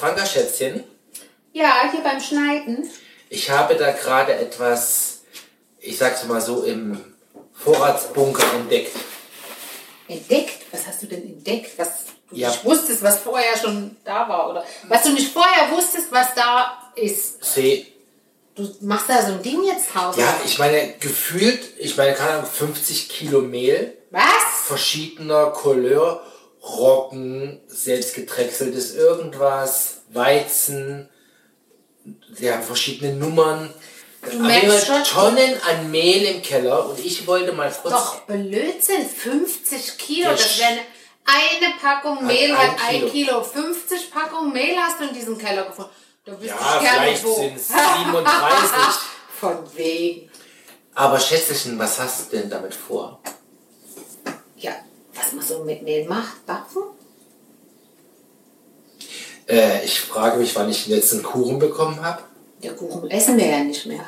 Franka Schätzchen, Ja, hier beim Schneiden. ich habe da gerade etwas, ich sag's mal so, im Vorratsbunker entdeckt. Entdeckt? Was hast du denn entdeckt? Was du Ja. nicht wusstest, was vorher schon da war? Oder was du nicht vorher wusstest, was da ist. Seh, Du machst da so ein Ding jetzt drauf. ja, ich meine, gefühlt, ich meine, keine Ahnung, 50 Kilo Mehl, Was? verschiedener Couleur, Roggen, selbst gedrechseltes irgendwas, Weizen, ja, verschiedene Nummern. Du Aber merkst immer schon- Tonnen an Mehl im Keller und ich wollte mal kurz Doch, Blödsinn. 50 Kilo. Ja, Das wäre eine Packung Mehl, ein hat ein Kilo. Kilo. 50 Packungen Mehl hast du in diesem Keller gefunden. Da wüsste Ja, ich gerne vielleicht wo. sind es 37. Von wegen. Aber Schätzchen, was hast du denn damit vor? Was man so mit Mehl macht, backen? Äh, ich frage mich, wann ich den letzten Kuchen bekommen habe. Der Kuchen essen wir ja nicht mehr.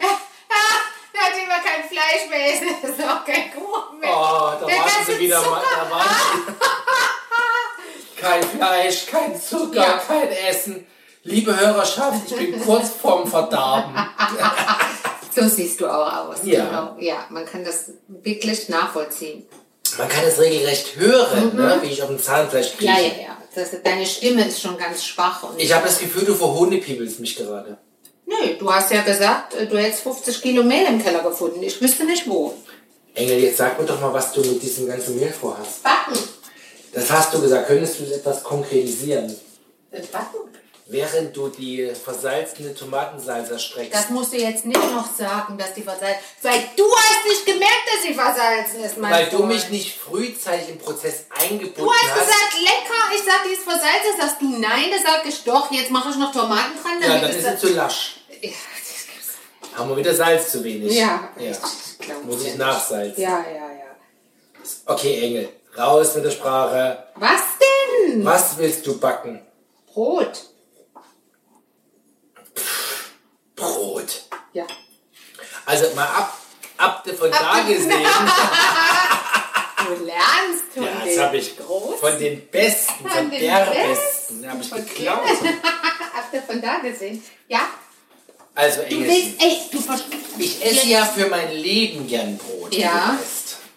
Der hat immer kein Fleisch mehr essen, das ist auch kein Kuchen mehr. Oh, da ganze sie wieder mal. Zucker. Da sie. kein Fleisch, kein Zucker, Ja. kein Essen. Liebe Hörerschaft, ich bin kurz vorm Verdarben. So siehst du auch aus. Ja. Genau. Ja, man kann das wirklich nachvollziehen. Man kann es regelrecht hören, ne? wie ich auf dem Zahnfleisch kriege. Mhm. Ja, ja, ja. Das, deine Stimme ist schon ganz schwach. Und Ich habe das Gefühl, du verhohnepiebelst mich gerade. Nö, du hast ja gesagt, äh, du hättest 50 Kilo Mehl im Keller gefunden. Ich wüsste nicht wo. Engel, jetzt sag mir doch mal, was du mit diesem ganzen Mehl vorhast. Backen. Das hast du gesagt. Könntest du es etwas konkretisieren? Äh, Backen? Während du die versalzene Tomatensalsa streckst. Das musst du jetzt nicht noch sagen, dass die versalzen Weil du hast nicht gemerkt, dass sie versalzen ist, mein weil du mich nicht frühzeitig im Prozess eingebunden Du hast hast. gesagt, lecker. Ich sag, die ist versalzen. Sagst du nein, da sag ich doch. Jetzt mache ich noch Tomaten dran. ja, dann ist es zu lasch. Ja, das gibt's. Haben wir wieder Salz zu wenig. Ja, ja. ich Muss ich nachsalzen. Ja, ja, ja. Okay, Engel, raus mit der Sprache. Was denn? Was willst du backen? Brot. Brot. Ja. Also mal ab, ab von da gesehen. Du lernst von Ja, den das habe ich Großen. von den Besten, von, Von den der Besten. Besten, habe ich geklaut. Ihr von da gesehen? Ja. Also Du willst, ey, du ich esse ja für mein Leben gern Brot. Ja.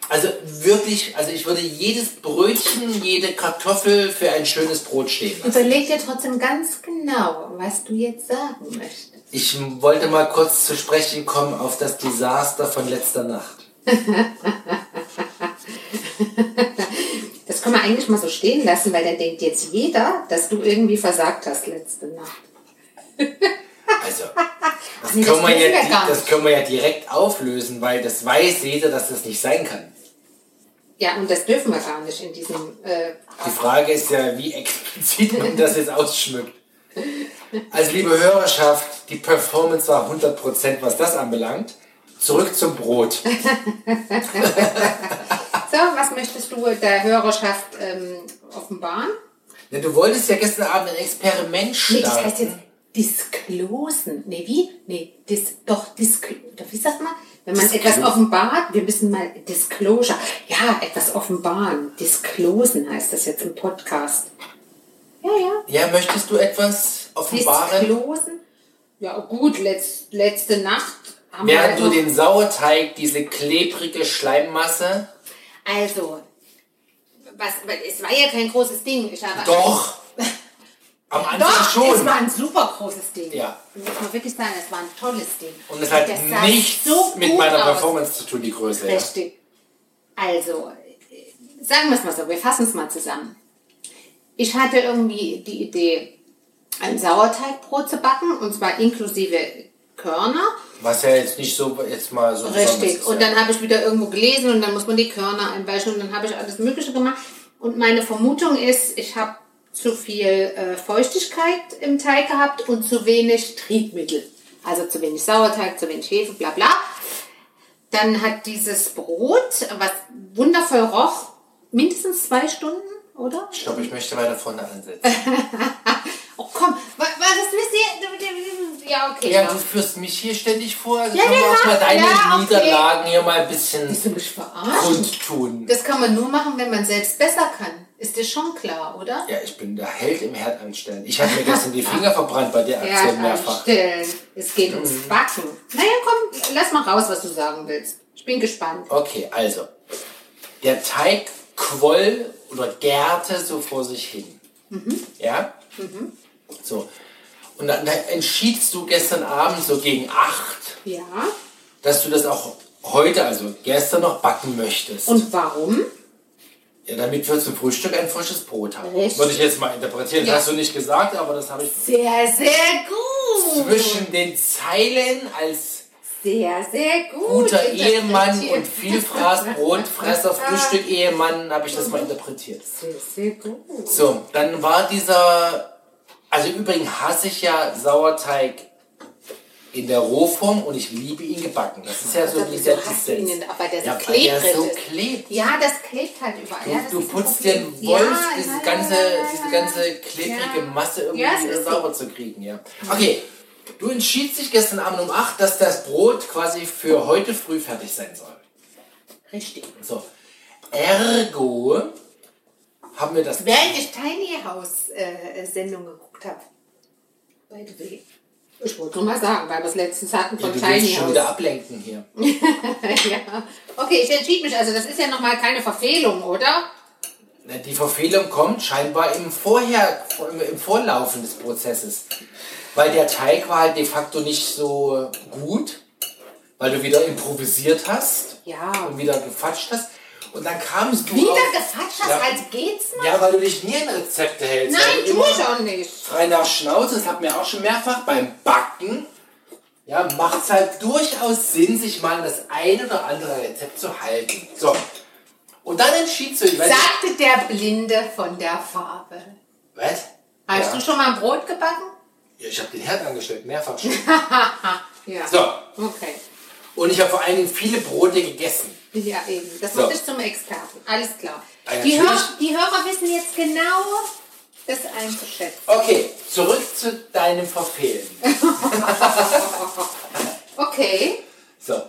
Also wirklich, also ich würde jedes Brötchen, jede Kartoffel für ein schönes Brot stehen lassen. Überleg dir trotzdem ganz genau, was du jetzt sagen möchtest. Ich wollte mal kurz zu sprechen kommen auf das Desaster von letzter Nacht. Das kann man eigentlich mal so stehen lassen, weil dann denkt jetzt jeder, dass du irgendwie versagt hast letzte Nacht. Also, das, Nee, das können, wir ja, das können wir ja direkt auflösen, weil das weiß jeder, dass das nicht sein kann. Ja, und das dürfen wir gar nicht in diesem. Äh, Die Frage ist ja, wie explizit man das jetzt ausschmückt. Also, liebe Hörerschaft, die Performance war 100%, was das anbelangt. Zurück zum Brot. so, was möchtest du der Hörerschaft ähm, offenbaren? Ja, du wolltest ja gestern Abend ein Experiment Nee, das starten. heißt jetzt disclosen. Nee, wie? Nee, dis, doch, disclo oder wie sagt man? Wenn man Disclose. etwas offenbart, wir müssen mal Disclosure. Ja, etwas offenbaren. Disclosen heißt das jetzt im Podcast. Ja, ja. ja, möchtest du etwas offenbaren? Disclosen? Ja, gut, letz, letzte Nacht haben Während wir du noch- den Sauerteig, diese klebrige Schleimmasse, Also, was, es war ja kein großes Ding. Ich habe doch, am Anfang Doch, es schon. war ein super großes Ding. Ja. Muss man wirklich sagen, es war ein tolles Ding. Und es hat nichts so mit meiner aus. Performance zu tun, die Größe. Ja. Richtig. Also, äh, sagen wir es mal so, wir fassen es mal zusammen. Ich hatte irgendwie die Idee, ein Sauerteigbrot zu backen, und zwar inklusive Körner. Was ja jetzt nicht so, jetzt mal so Richtig. ist, Und dann habe ich wieder irgendwo gelesen und dann muss man die Körner einweichen und dann habe ich alles Mögliche gemacht. Und meine Vermutung ist, ich habe zu viel äh, Feuchtigkeit im Teig gehabt und zu wenig Triebmittel. Also zu wenig Sauerteig, zu wenig Hefe, bla bla. Dann hat dieses Brot, was wundervoll roch, mindestens zwei Stunden, oder? Ich glaube, ich möchte weiter vorne ansetzen. Oh komm, was, was wisst ihr? Ja, okay. ja, du führst mich hier ständig vor. Also Ja, können wir ja, auch mal deine ja, okay. Niederlagen hier mal ein bisschen Willst du kundtun. Das kann man nur machen, wenn man selbst besser kann. Ist dir schon klar, oder? Ja, ich bin der Held im Herd anstellen. Ich habe mir gestern die Finger verbrannt bei der Aktion Herd mehrfach. anstellen. Es geht ums Mhm. Backen. Naja, komm, lass mal raus, was du sagen willst. Ich bin gespannt. Okay, also. Der Teig quoll oder gärte so vor sich hin. Ja? So. Und dann, dann entschiedst du gestern Abend so gegen acht, Ja. dass du das auch heute, also gestern noch backen möchtest. Und warum? ja, damit wir zum Frühstück ein frisches Brot haben. Richtig. Würde ich jetzt mal interpretieren. Ja. Das hast du nicht gesagt, aber das habe ich Sehr, sehr gut. zwischen den Zeilen als Sehr, sehr gut. guter. Ehemann und Vielfraß, Brotfresser, Frühstück Ehemann habe ich das mal interpretiert. Sehr, sehr gut. So, dann war dieser, also übrigens hasse ich ja Sauerteig in der Rohform und ich liebe ihn gebacken. Das ist ja so du ihn denn? Aber der so ja, der klebrig so ist. klebt. Ja, das klebt halt überall. Du, ja, du putzt den Wolf, Ja, diese ja, ganze, diese ganze klebrige. Masse irgendwie wieder ist so. sauber zu kriegen. Ja. Okay, du entschiedst dich gestern Abend um 8, dass das Brot quasi für heute früh fertig sein soll. Richtig. So, ergo haben wir das Während ich Tiny House äh, Sendung geguckt habe. By the way. Ich wollte nur mal sagen, weil wir es letztens hatten Ja, von du willst Tiny schon House. wieder ablenken hier. ja. Okay, ich entschied mich. Also das ist ja nochmal keine Verfehlung, oder? Die Verfehlung kommt scheinbar im, Vorher, im Vorlaufen des Prozesses. Weil der Teig war halt de facto nicht so gut, weil du wieder improvisiert hast Ja. und wieder gefatscht hast. Und dann kamst du Wieder gefatscht hast, Ja. als geht's noch? Ja, weil du dich nie an Rezepte hältst. Nein, tu ich auch nicht. Frei nach Schnauze, das hat mir auch schon mehrfach beim Backen. Ja, macht es halt durchaus Sinn, sich mal an das ein oder andere Rezept zu halten. So. Und dann dich, weil Sagte der Blinde von der Farbe. Was? Hast ja. du schon mal ein Brot gebacken? Ja, ich habe den Herd angestellt, mehrfach schon. Ja. So. Okay. Und ich habe vor allen Dingen viele Brote gegessen. Ja, eben. Das So. dich zum Experten. Alles klar. Ah, die. Hörer, die Hörer wissen jetzt genau, das einzuschätzen. Okay, zurück zu deinem Verfehlen. Okay. So.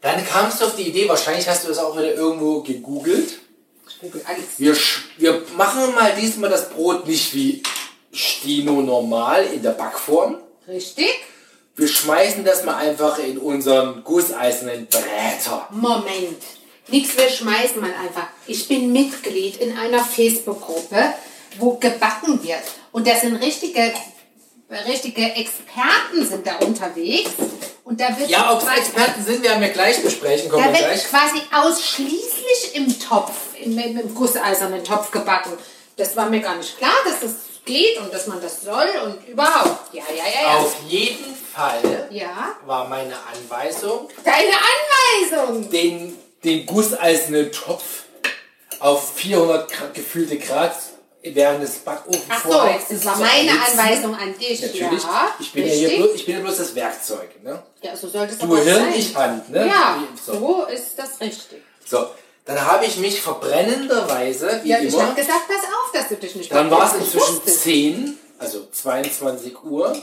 Dann kamst du auf die Idee, wahrscheinlich hast du das auch wieder irgendwo gegoogelt. Ich google alles. Wir, wir machen mal diesmal das Brot nicht wie Stino normal in der Backform. Richtig? Wir schmeißen das mal einfach in unseren gusseisernen Bräter. Moment. Nichts, wir schmeißen mal einfach. Ich bin Mitglied in einer Facebook-Gruppe, wo gebacken wird. Und da sind richtige, richtige Experten sind da unterwegs. Und da wird Ja, ob es Experten sind, werden wir gleich besprechen. Kommen Da wir wird gleich. quasi ausschließlich im Topf, im, im, im gusseisernen Topf gebacken. Das war mir gar nicht klar, dass das geht und dass man das soll und überhaupt. Ja, ja, ja, ja. Auf jeden Fall Ja. war meine Anweisung, Deine Anweisung. den, den gusseisernen Topf auf 400 Grad, gefühlte Grad während des Backofens Ach so, das war meine erhitzen. Anweisung an dich. Natürlich. Ja, ich, bin ja hier bloß, ich bin ja bloß das Werkzeug. Ne? Ja, so sollte es Du Hirn, sein. ich Hand. Ne? Ja, so. so ist das richtig. so, dann habe ich mich verbrennenderweise, wie Ja, ich immer, habe gesagt, pass auf, dass du dich nicht dann war es inzwischen Ich wusste. 10, also 22 Uhr,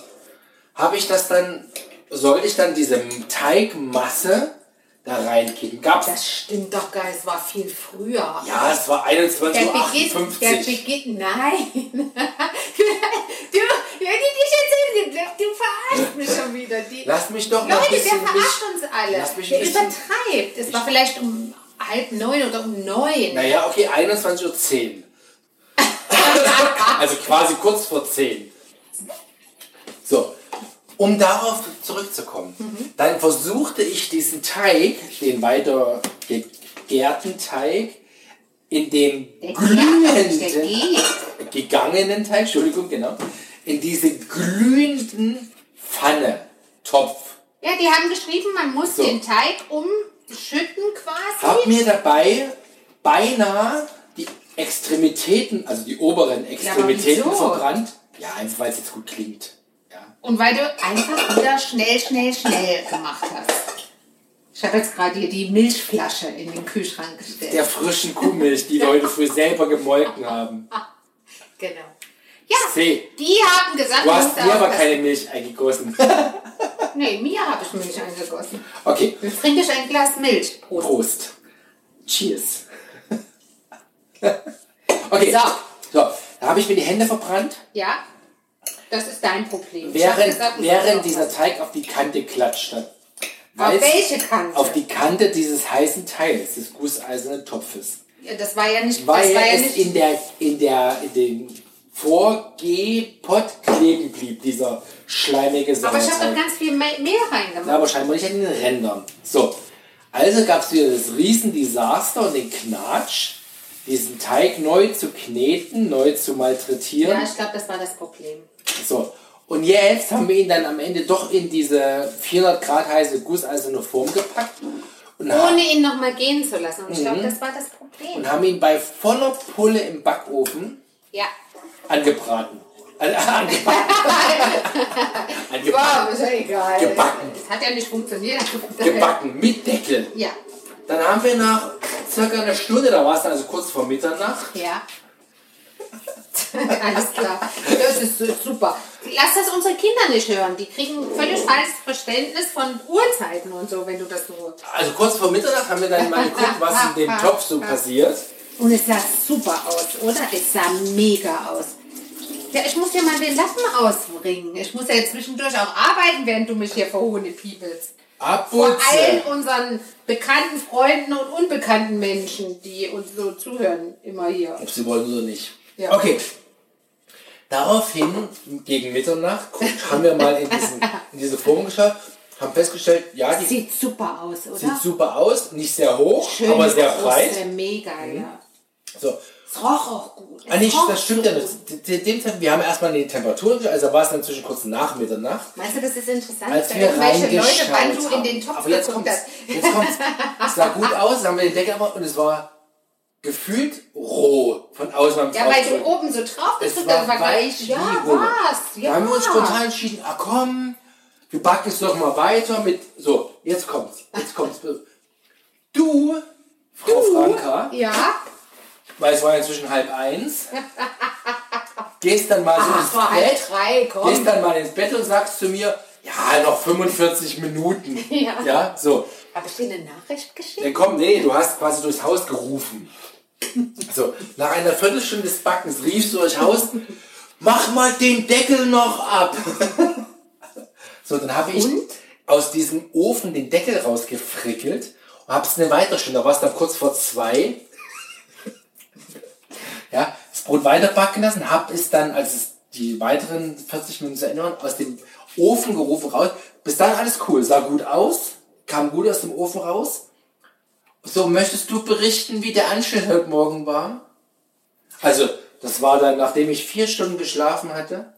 habe ich das dann, sollte ich dann diese Teigmasse da reinkippen. Gab's? Das stimmt doch gar nicht, es war viel früher. ja, es war Der 21.58 Beginn, Uhr. der Beginn, nein. du, wenn ich dich erzähle, du verarschst mich schon wieder. Die, Lass mich doch Leute, der bisschen verarscht uns alle. lass mich Der bisschen- übertreibt. Es war vielleicht um halb neun oder um neun. Naja, okay, 21.10 Uhr. also quasi kurz vor 10. So, um darauf zurückzukommen, Mhm. dann versuchte ich diesen Teig, den weiter gegärten Teig, in der glühenden, gegangenen Teig, Entschuldigung, genau, in diese glühenden Pfanne, Topf, Ja, die haben geschrieben, man muss So. den Teig umschütten quasi. Hab mir dabei beinahe die Extremitäten, also die oberen Extremitäten wieso? verbrannt. Ja, einfach weil es jetzt gut klingt. Ja. Und weil du einfach wieder schnell, schnell, schnell gemacht hast. Ich habe jetzt gerade hier die Milchflasche in den Kühlschrank gestellt. Der frischen Kuhmilch, die wir heute früh selber gemolken haben. Genau. Ja, See, die haben gesagt, du hast dir aber keine Milch eingegossen. Nee, mir habe ich Milch eingegossen. Okay, Jetzt trinke ich ein Glas Milch. Prost. Prost. Cheers. Okay. So. So, da habe ich mir die Hände verbrannt, Ja, das ist dein Problem. Während, gesagt, während dieser was. Teig auf die Kante klatscht hat. Auf welche Kante? Auf die Kante dieses heißen Teils, des gusseisernen Topfes. Ja, das war ja nicht. Weil das war ja es nicht in der, in der, in dem Vorgehpott kleben blieb, dieser schleimige aber ich habe doch ganz viel mehr reingemacht. Aber scheinbar nicht an den Rändern. So, also gab es wieder das Riesendesaster und den Knatsch, diesen Teig neu zu kneten, neu zu malträtieren. Ja, ich glaube, das war das Problem. So, und jetzt haben wir ihn dann am Ende doch in diese 400 Grad heiße gusseiserne Form gepackt und, ha Ohne ihn nochmal gehen zu lassen. Und ich Mhm. glaube, das war das Problem. und haben ihn bei voller Pulle im Backofen Ja. angebraten. Angebacken. angebacken. Wow, ist ja egal. Gebacken. Das hat ja nicht funktioniert. Gebacken mit Deckel. Ja. Dann haben wir nach circa einer Stunde, da war es dann also kurz vor Mitternacht, Ja. Alles klar. Das ist super. Lass das unsere Kinder nicht hören. Die kriegen völlig falsches Verständnis von Uhrzeiten und so, wenn du das so. also kurz vor Mitternacht haben wir dann mal geguckt, was in dem Topf so passiert. Und es sah super aus, oder? Es sah mega aus. Ja, ich muss ja mal den Lappen ausbringen. Ich muss ja zwischendurch auch arbeiten, während du mich hier verhohne piepelst. Vor allen Abputze. unseren bekannten Freunden und unbekannten Menschen, die uns so zuhören, immer hier. Ob sie wollen oder nicht. Ja. Okay. Daraufhin, gegen Mitternacht, haben wir mal in, diesen, in diese Form geschaut, haben festgestellt, ja, die Sieht super aus, oder? sieht super aus, nicht sehr hoch, Schön aber sehr große, breit. Mega, ja. So. Es roch auch gut. Ah, nicht, das stimmt ja nicht. Wir haben erstmal die Temperatur, also war es dann zwischen kurz nach Mitternacht. Meinst du, das ist interessant, als wir irgendwelche Leute, wann du in den Topf Aber jetzt hast? Jetzt kommt's. Es sah gut aus, dann haben wir den Deckel aber und es war gefühlt roh von außen Ja, weil du oben so drauf bist Es und dann war gleich, wie ja, was? Da Ja. haben wir uns spontan entschieden, ah komm, wir backen es doch mal weiter mit, so, jetzt kommt's, jetzt kommt's. Du, Frau Franka, Ja, weil es war inzwischen halb eins, gehst dann mal so ins Bett, drei, gehst dann mal ins Bett und sagst zu mir, ja, noch 45 Minuten. Ja. ja so. Habe ich dir eine Nachricht geschickt? Ja, komm, nee, du hast quasi durchs Haus gerufen. So, nach einer Viertelstunde des Backens riefst du durchs Haus, mach mal den Deckel noch ab. So, dann habe ich Und? aus diesem Ofen den Deckel rausgefrickelt und hab's eine weitere Stunde, da war es dann kurz vor zwei. Ja, das Brot weiter backen lassen, hab es dann, als es die weiteren 40 Minuten zu waren, aus dem Ofen gerufen raus. Bis dann alles cool, sah gut aus, kam gut aus dem Ofen raus. So, möchtest du berichten, wie der Anschnitt heute Morgen war? Also, das war dann, nachdem ich vier Stunden geschlafen hatte.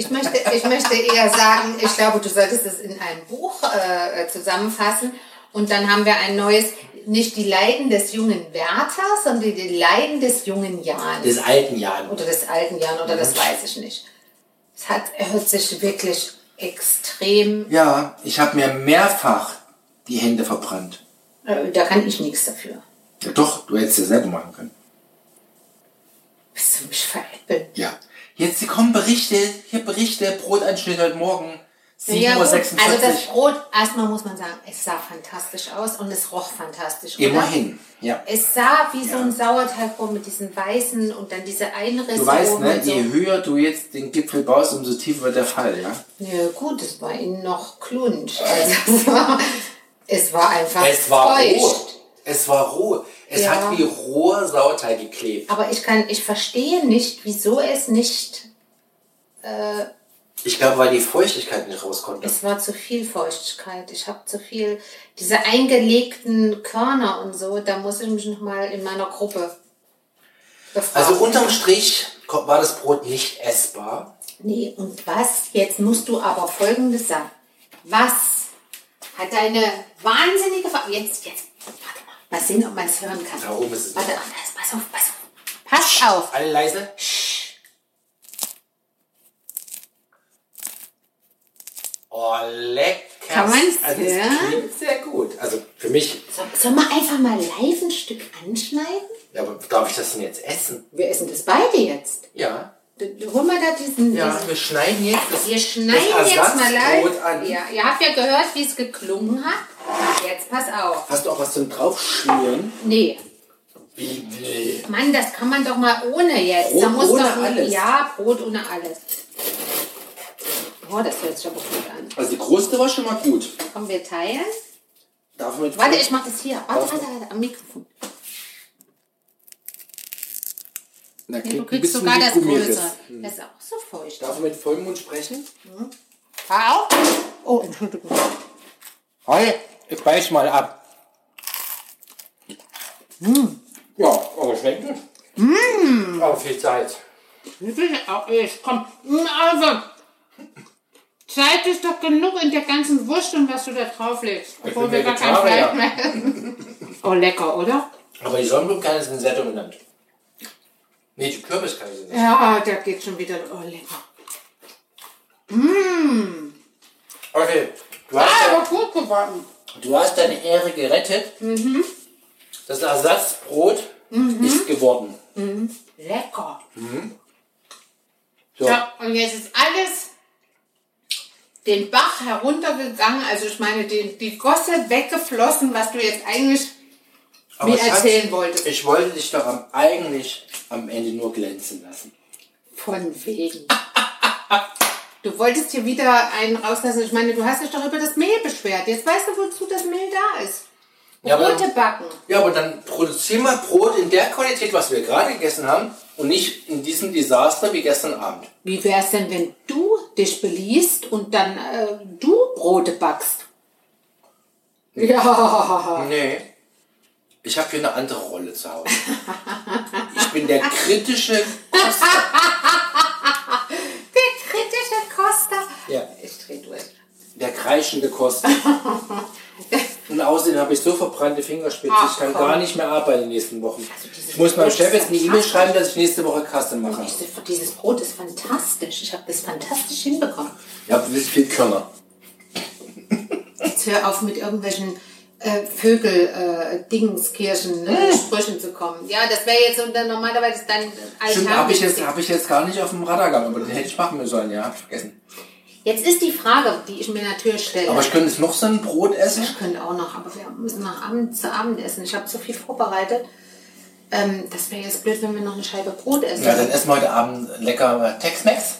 Ich möchte, ich möchte eher sagen, ich glaube, du solltest es in einem Buch äh, zusammenfassen. Und dann haben wir ein neues, nicht die Leiden des jungen Werthers, sondern die Leiden des jungen Jan. Des alten Jan. Oder des alten Jan, oder das weiß ich nicht. Es hat, hört sich wirklich extrem, Ja, ich habe mir mehrfach die Hände verbrannt. äh, da kann ich nichts dafür. Ja doch, du hättest ja selber machen können. Willst du mich veräppeln? Ja. Jetzt kommen Berichte, hier Berichte, Brotanschnitt heute Morgen. 7.46 Ja, Uhr. gut. Also das Brot, erstmal muss man sagen, es sah fantastisch aus und es roch fantastisch. Oder? Immerhin, ja. Es sah wie so ein Sauerteigbrot mit diesen weißen und dann diese Einrisse Du weißt, ne, so. je höher du jetzt den Gipfel baust, umso tiefer wird der Fall, ja? Ja gut, es war innen noch klunsch. Also es war, es war einfach Es war feucht. roh. Es war roh. Es Ja. hat wie roher Sauerteig geklebt. Aber ich kann, ich verstehe nicht, wieso es nicht, Ich glaube, weil die Feuchtigkeit nicht raus konnte. es war zu viel Feuchtigkeit. Ich habe zu viel, diese eingelegten Körner und so, da muss ich mich nochmal in meiner Gruppe befragen. Also unterm Strich war das Brot nicht essbar. Nee, und was? Jetzt musst du aber Folgendes sagen. Was hat deine wahnsinnige... Ver jetzt, jetzt, mal. Sehen, ob man es hören kann. Da oben ist es. Warte, pass, pass auf, pass auf. Pass auf. Alle leise. Oh, lecker. Kann also, es hören? klingt sehr gut. Also für mich, So, sollen wir einfach mal live ein Stück anschneiden? ja, aber darf ich das denn jetzt essen? Wir essen das beide jetzt. Ja. Hol mal da diesen... Ja, diesen wir schneiden jetzt das, wir schneiden das jetzt mal live. an. Ja, ihr habt ja gehört, wie es geklungen hat. Pass auf. Hast du auch was zum draufschmieren? Nee, Wie? Nee. Mann, das kann man doch mal ohne jetzt. Brot da muss ohne doch, alles? Ja, Brot ohne alles. Oh, das hört sich aber gut an. Also die Kruste war schon mal gut. Kommen wir teilen? Darf man Warte, ich mach das hier. Warte, warte, warte, am Mikrofon. Na, Nee, du kriegst sogar das größere. Das ist auch so feucht. Darf man mit Vollmond sprechen? Hör auf. Oh, Entschuldigung. Hey, ich beiß mal ab. Ja, aber schmeckt gut. Aber viel Zeit. Wirklich auch ich. Komm. Also. Zeit ist doch genug in der ganzen Wurst und was du da drauflegst. Obwohl wir gar kein. Fleisch mehr Oh, lecker, oder? Aber die Sonnenblumenkerne sind sehr dominant. Nee, die Kürbiskerne sind nicht. Ja, der geht schon wieder. Oh, lecker. Okay, du hast, Ah, aber gut geworden. Du hast deine Ehre gerettet. Das Ersatzbrot ist geworden. Lecker. So. Ja, und jetzt ist alles den Bach heruntergegangen. Also ich meine, die, die Gosse weggeflossen, was du jetzt eigentlich Aber mir erzählen wolltest. Ich wollte dich doch am, eigentlich am Ende nur glänzen lassen. Von wegen. Du wolltest hier wieder einen rauslassen. Ich meine, du hast dich doch über das Mehl beschwert. Jetzt weißt du, wozu das Mehl da ist. Ja, Brote backen. Ja, aber dann produzier mal Brot in der Qualität, was wir gerade gegessen haben und nicht in diesem Desaster wie gestern Abend. Wie wär's denn, wenn du dich beliest und dann äh, du Brote backst? Ja. Nee. Ich habe hier eine andere Rolle zu Hause. Ich bin der kritische Koster. Der kritische Koster. Ja. Ich dreh durch. Der kreischende Koster. Und außerdem habe ich so verbrannte Fingerspitzen, Ach, ich kann komm. gar nicht mehr arbeiten in den nächsten Wochen. dieses Ich muss meinem Chef ist jetzt eine E-Mail schreiben, dass ich nächste Woche Kasse mache. Diese- Dieses Brot ist fantastisch. Ich habe das fantastisch hinbekommen. Ja, du bist viel Körner. Jetzt hör auf mit irgendwelchen äh, Vögel, äh, Dingskirchen, äh, Sprüchen zu kommen. Ja, das wäre jetzt unter normalerweise dein Stimmt, habe ich, jetzt- hab ich jetzt gar nicht auf dem Radar gehabt, aber den hätte ich machen sollen, ja, hab ich vergessen. Jetzt ist die Frage, die ich mir natürlich stelle. Aber ich könnte jetzt noch so ein Brot essen. Ich könnte auch noch, aber wir müssen nach Abend zu Abend essen. Ich habe so viel vorbereitet. Ähm, das wäre jetzt blöd, wenn wir noch eine Scheibe Brot essen. Ja, dann essen wir heute Abend lecker Tex-Mex.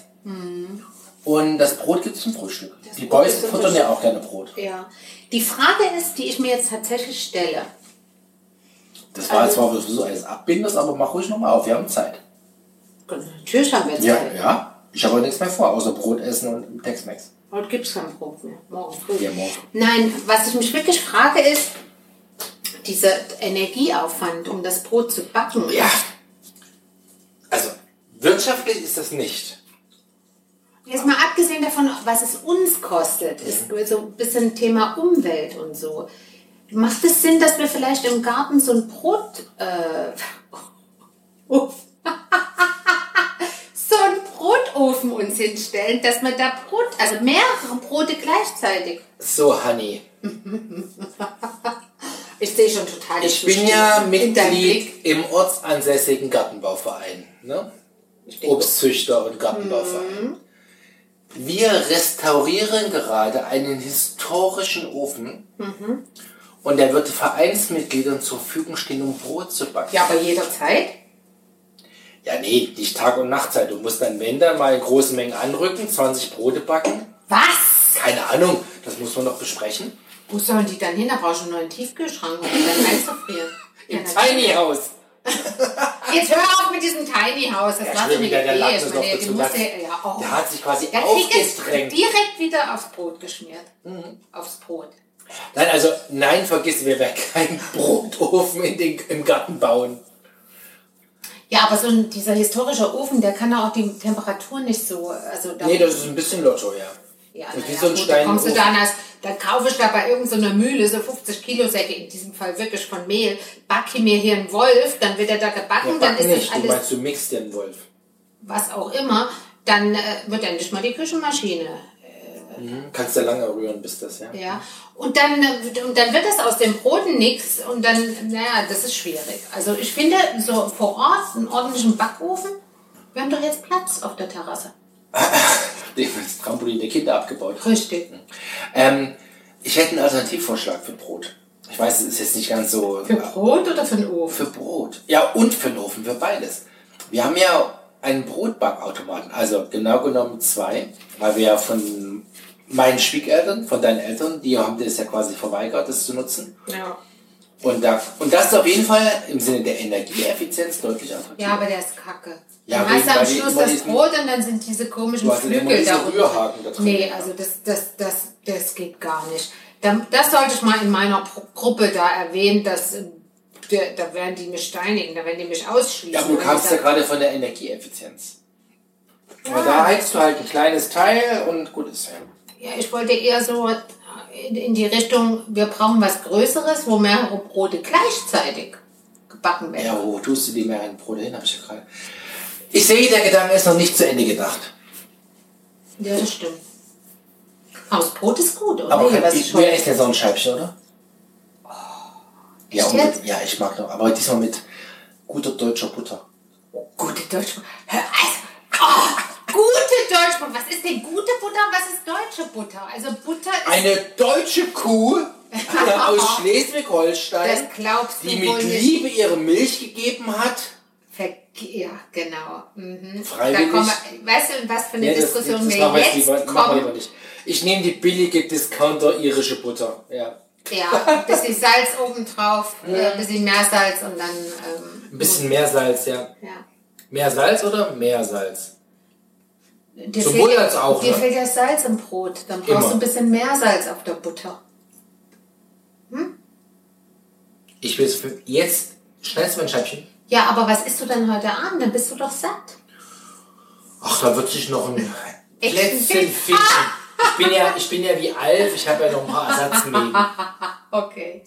Und das Brot gibt's zum Frühstück. Die Brot Boys futtern ja auch gerne Brot. Ja. Die Frage ist, die ich mir jetzt tatsächlich stelle. Das war Also- zwar sowieso alles Abbindes, aber mach ruhig nochmal auf, wir haben Zeit. Natürlich haben wir Zeit. Ja, ja. Ich habe heute nichts mehr vor, außer Brot essen und Tex-Mex. Heute gibt es kein Brot mehr. Morgen früh. Ja, morgen. Nein, was ich mich wirklich frage ist, dieser Energieaufwand, um das Brot zu backen. Ja. Also, wirtschaftlich ist das nicht. Jetzt mal abgesehen davon, was es uns kostet, ist nur so ein bisschen Thema Umwelt und so. Macht es Sinn, dass wir vielleicht im Garten so ein Brot, äh, uns hinstellen, dass wir da Brot, also mehrere Brote gleichzeitig. So, Honey. Ich sehe schon total. Ich bin ja. Mitglied im ortsansässigen Gartenbauverein. Ne? Obstzüchter und Gartenbauverein. Wir restaurieren gerade einen historischen Ofen. Und der wird Vereinsmitgliedern zur Verfügung stehen, um Brot zu backen. Ja, aber jederzeit. Ja, nee, nicht Tag- und Nachtzeit. Du musst dann, wenn dann mal in großen Mengen anrücken, 20 Brote backen. Was? Keine Ahnung, das muss man noch besprechen. Wo sollen die dann hin? Da brauchst du einen neuen Tiefkühlschrank, die dann einzufrieren. Im Tiny House. Jetzt hör auf mit diesem Tiny House. Das Ja, war so eine wieder der Idee. Ich meine, die musste, Der- ja, oh. Der hat sich quasi Der aufgedrängt. direkt wieder aufs Brot geschmiert. Mhm. Aufs Brot. Nein, also, nein, vergiss, wir werden keinen Brotofen in den, im Garten bauen. Ja, aber so ein, dieser historische Ofen, der kann auch die Temperatur nicht so. Also da, Nee, das ist ein bisschen Lotto, ja. ja, das ist wie so ein gut, da kommst du dann als, dann kaufe ich da bei irgendeiner Mühle so 50 Kilo Säcke, in diesem Fall wirklich von Mehl, backe mir hier einen Wolf, dann wird er da gebacken, Ja, dann ist nicht, das du alles, meinst, du mixt den Wolf. was auch immer, dann äh, wird endlich mal die Küchenmaschine Kannst du lange rühren, bis das, ja. Ja, und dann, äh, und dann wird das aus dem Broten nichts und dann, naja, das ist schwierig. Also ich finde, so vor Ort einen ordentlichen Backofen, wir haben doch jetzt Platz auf der Terrasse. Das Trampolin der Kinder abgebaut. Richtig. Ähm, ich hätte einen Alternativvorschlag für Brot. Ich weiß, es ist jetzt nicht ganz so Für Brot oder für den Ofen? für Brot. Ja, und für den Ofen, für beides. Wir haben ja einen Brotbackautomaten, also genau genommen zwei, weil wir ja von meinen Schwiegereltern, von deinen Eltern, die haben das ja quasi verweigert, das zu nutzen. Ja. Und, da, und das ist auf jeden Fall im Sinne der Energieeffizienz deutlich attraktiver. Ja, aber der ist kacke. Ja, dann hast du weil am Schluss das diesen- Brot und dann sind diese komischen hast Flügel diese da unten. Rührhaken da drin. Nee, also das, das, das, das geht gar nicht. Da- Das sollte ich mal in meiner Gruppe da erwähnen, dass äh, da werden die mich steinigen, da werden die mich ausschließen. Ja, aber du kamst ich ja gerade von der Energieeffizienz. Aber da heizt du halt ein kleines Teil und gut ist ja. Ja, ich wollte eher so in, in die Richtung, wir brauchen was Größeres, wo mehrere Brote gleichzeitig gebacken werden. Ja, wo tust du die mehreren Brote hin, habe ich ja gerade. Ich sehe, der Gedanke ist noch nicht zu Ende gedacht. Ja, das stimmt. Aber das Brot ist gut, oder? Aber was ich, ich wer ist ja so ein Scheibchen, oder? Ja, Echt und mit, ja, ich mag noch. Aber diesmal mit guter deutscher Butter. Gute Deutschbutter. Hör, Also, oh, gute Deutschbutter. Was ist denn gute Butter? Was ist deutsche Butter? Also Butter ist. Eine deutsche Kuh aus Schleswig-Holstein, das die mit. Liebe ihre Milch gegeben hat. Ja, genau. Mhm. Freiwillig. Da kommen wir, weißt du, was für eine das, Diskussion das machen wir jetzt lieber, kommen? nicht. Ich nehme die billige Discounter irische Butter. Ja. Ja, ein bisschen Salz obendrauf, äh, ein bisschen mehr Salz und dann. Ähm, Ein bisschen mehr Salz, ja. Ja. Mehr Salz oder mehr Salz? Dir Sowohl fehlt als auch, Dir ne? fehlt ja Salz im Brot. Dann brauchst Immer. du ein bisschen mehr Salz auf der Butter. Ich will es für jetzt. Schneidest du mein Scheibchen? Ja, aber was isst du denn heute Abend? Dann bist du doch satt. Ach, da wird sich noch ein Echt? Plätzchen finden. Ich bin ja, ich bin ja wie Alf, ich habe ja noch ein paar Ersatzmägen. Okay.